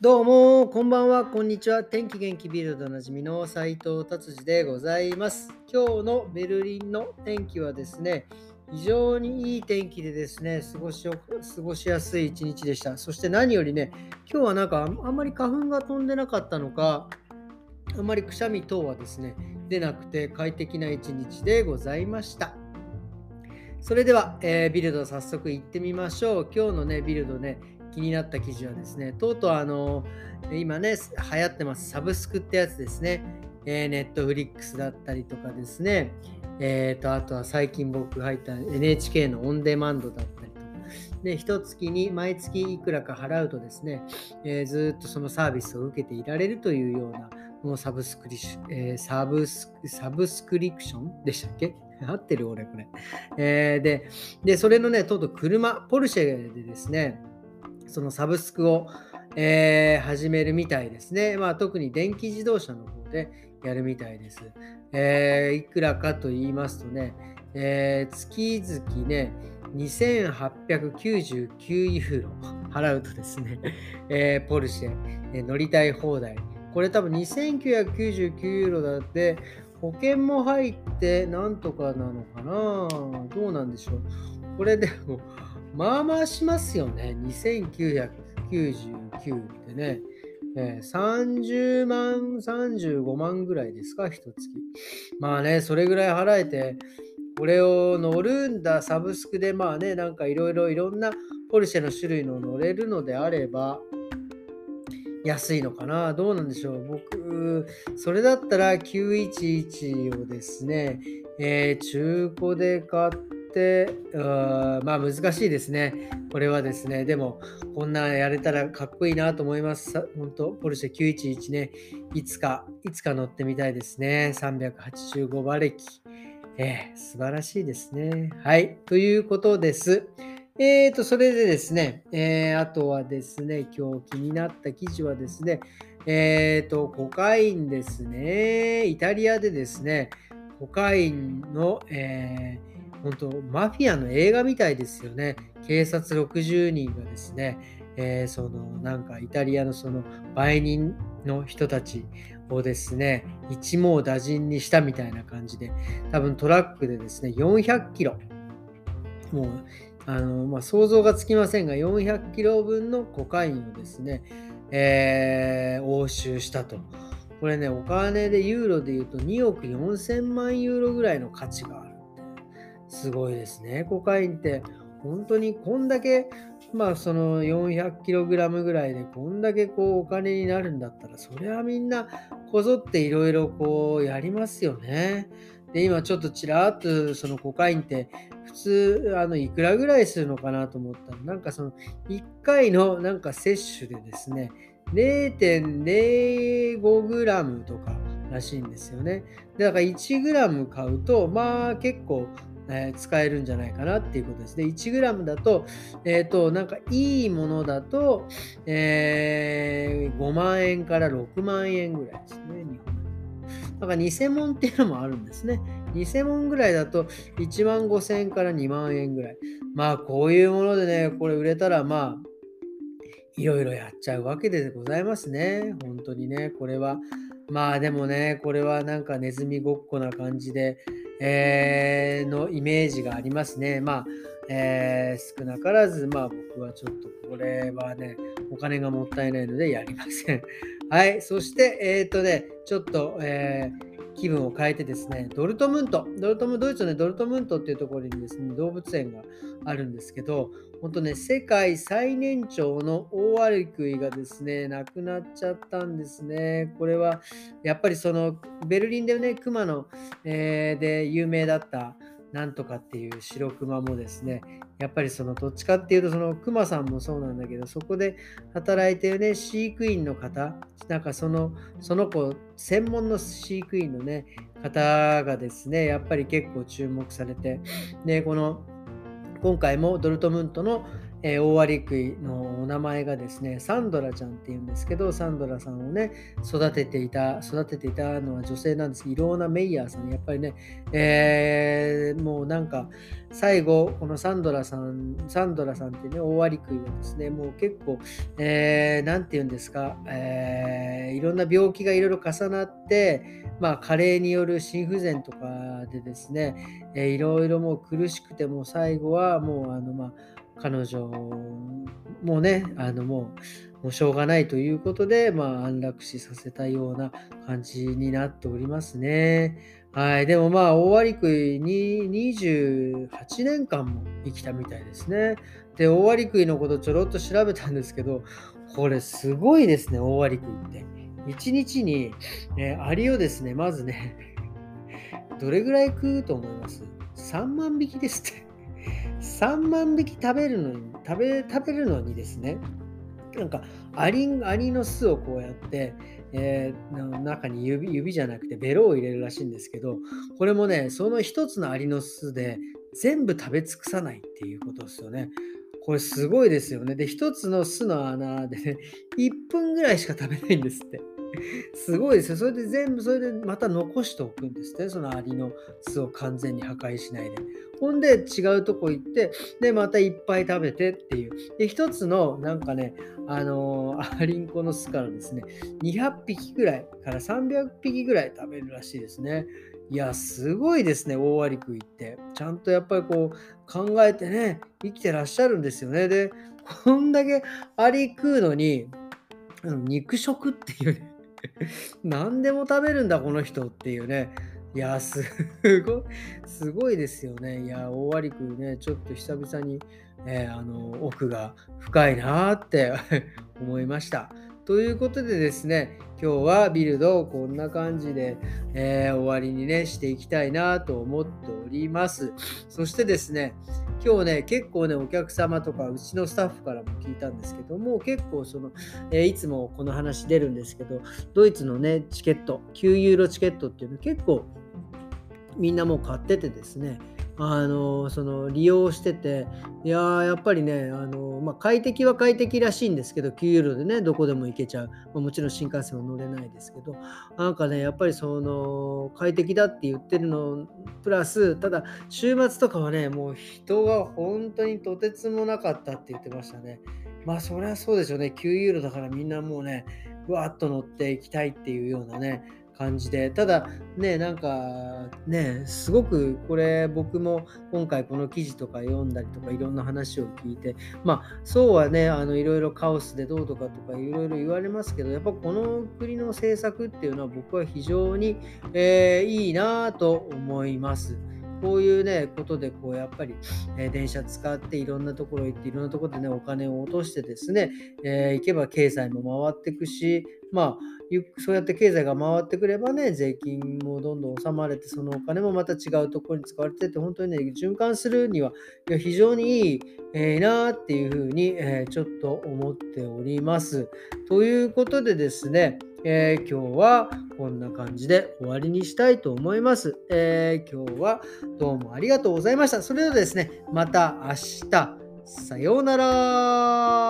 どうも、こんばんは、こんにちは。天気元気ビルドおなじみの斉藤達治でございます。今日のベルリンの天気はですね、非常にいい天気でですね、過ごし過ごしやすい一日でした。そして何よりね、今日はなんかあんあんまり花粉が飛んでなかったのか、あんまりくしゃみ等はですね、出なくて快適な一日でございました。それでは、えービルド早速行ってみましょう。今日のね、ビルドね、気になった記事はですね、とうとうあの、今ね、流行ってます、サブスクってやつですね。えー、ネットフリックスだったりとかですね、えー、と、あとは最近僕入った NHK のオンデマンドだったりとか、で、一月に毎月いくらか払うとですね、えーずっとそのサービスを受けていられるというような、もうサブスクリシえーサブスサブスクリプションでしたっけ？合ってる俺これ。えーで、で、それのね、とうとう車、ポルシェでですね、そのサブスクを、えー始めるみたいですね。まあ、特に電気自動車の方でやるみたいです。えーいくらかと言いますとね、えー月々ね、2899ユーロ払うとですね、えーポルシェ、えー乗りたい放題。これ多分2999ユーロだって、保険も入ってなんとかなのかな？どうなんでしょう？これでも、まあまあしますよね。2999ってね。えー30万、35万ぐらいですか、一月。まあね、それぐらい払えて、これを乗るんだ、サブスクで、まあね、なんかいろいろいろんなポルシェの種類の乗れるのであれば、安いのかな？どうなんでしょう僕、それだったら911をですね、えー中古で買って、あーまあ難しいですね。これはですね、でも、こんなんやれたらかっこいいなと思います。本当ポルシェ911ね、いつか、いつか乗ってみたいですね。385馬力。えー素晴らしいですね。はい。ということです。えーと、それでですね、えーあとはですね、今日気になった記事はですね、えーと、コカインですね。イタリアでですね、コカインの、えー本当マフィアの映画みたいですよね。警察60人がですね、えーそのなんかイタリアのその売人の人たちをですね、一網打尽にしたみたいな感じで、多分トラックでですね、400キロ、もうあの、まあ、想像がつきませんが、400キロ分のコカインをですね、えー押収したと。これね、お金でユーロで言うと2億4000万ユーロぐらいの価値がある。すごいですね。コカインって、本当にこんだけ、まあその 400kg ぐらいでこんだけこうお金になるんだったら、それはみんなこぞっていろいろこうやりますよね。で、今ちょっとちらっとそのコカインって普通あのいくらぐらいするのかなと思ったら、なんかその1回のなんか摂取でですね、0.05g とからしいんですよね。だから 1g 買うと、まあ結構、えー使えるんじゃないかなっていうことですね。1g だと、えっ、と、なんかいいものだと、えー5万円から6万円ぐらいですね、日本だから偽物っていうのもあるんですね。偽物ぐらいだと1万5千円から2万円ぐらい。まあこういうものでね、これ売れたらまあいろいろやっちゃうわけでございますね。本当にね、これは。まあでもね、これはなんかネズミごっこな感じで、えーのイメージがありますね。まあ、えー少なからず、まあ僕はちょっとこれはね、お金がもったいないのでやりません。はい、そして、えっ、とね、ちょっと、えー気分を変えてですね、ドルトムント、ドルトムドイツの、ね、ドルトムントっていうところにですね、動物園があるんですけど、本当ね、世界最年長のオオアリクイがですね、亡くなっちゃったんですね。これは、やっぱりその、ベルリンでね、熊の、えーで有名だった、なんとかっていう白熊もですね、やっぱりそのどっちかっていうとそのクマさんもそうなんだけどそこで働いてるね飼育員の方なんかそのその子専門の飼育員のね方がですねやっぱり結構注目されてでこの今回もドルトムントの、えー、大アリクイのお名前がですね、サンドラちゃんっていうんですけど、サンドラさんをね、育てていた、育てていたのは女性なんです。けど、イローナ・メイヤーさん、やっぱりね、えー、もうなんか、最後、このサンドラさん、サンドラさんっていうね、大アリクイはですね、もう結構、えー、て言うんですか、えー、いろんな病気がいろいろ重なって、まあ、加齢による心不全とかでですね、えー、いろいろもう苦しくても最後はもうあのまあ彼女もねあのもうもうしょうがないということで、まあ、安楽死させたような感じになっておりますね。はい。でもまあ、大割食いに28年間も生きたみたいですね。で、大割食いのことちょろっと調べたんですけど、これすごいですね、大割食いって。1日に、えアリをですね、まずね、どれぐらい食うと思います ?3 万匹ですって。3万匹食べるのに、食べ、食べるのにですね、なんかアリアリの巣をこうやって、えー、中に指指じゃなくてベロを入れるらしいんですけどこれもねその一つのアリの巣で全部食べ尽くさないっていうことですよね。これすごいですよね。で、一つの巣の穴でね、1分ぐらいしか食べないんですって。すごいですよ。それで全部、それでまた残しておくんですね。そのアリの巣を完全に破壊しないで。ほんで違うとこ行って、で、またいっぱい食べてっていう。で、一つのなんかね、あのー、アリンコの巣からですね、200匹ぐらいから300匹ぐらい食べるらしいですね。いや、すごいですね、大アリクイって。ちゃんとやっぱりこう考えてね、生きてらっしゃるんですよね。で、こんだけアリ食うのに、肉食っていうね 何でも食べるんだ、この人っていうね。いや、すごい、すごいですよね。いや、大割くね、ちょっと久々に、えー、あの奥が深いなって思いました。ということでですね、今日はビルドをこんな感じで、えー、終わりにね、していきたいなと思っております。そしてですね、今日ね、結構ね、お客様とか、うちのスタッフからも聞いたんですけども、結構その、えー、いつもこの話出るんですけど、ドイツのね、チケット、9ユーロチケットっていうの結構みんなもう買っててですね、あのその利用してて、いややっぱりね、あのまあ、快適は快適らしいんですけど、9ユーロでね、どこでも行けちゃう。まあ、もちろん新幹線は乗れないですけど、なんかね、やっぱりその快適だって言ってるの、プラス、ただ、週末とかはね、もう人が本当にとてつもなかったって言ってましたね。まあ、そりゃそうでしょうね。9ユーロだからみんなもうね、ふわっと乗っていきたいっていうようなね、感じでただねなんかねすごくこれ僕も今回この記事とか読んだりとかいろんな話を聞いてまあそうはねあのいろいろカオスでどうとかとかいろいろ言われますけどやっぱこの国の政策っていうのは僕は非常に、えー、いいなと思います。こういうね、ことで、こう、やっぱり、え、電車使っていろんなところ行って、いろんなところでね、お金を落としてですね、えー、行けば経済も回っていくし、まあ、そうやって経済が回ってくればね、税金もどんどん納まれて、そのお金もまた違うところに使われてて、本当にね、循環するには非常にいい、えー、なっていうふうに、えー、ちょっと思っております。ということでですね、えー、今日はこんな感じで終わりにしたいと思います、えー、今日はどうもありがとうございました。それではですね、また明日、さようなら。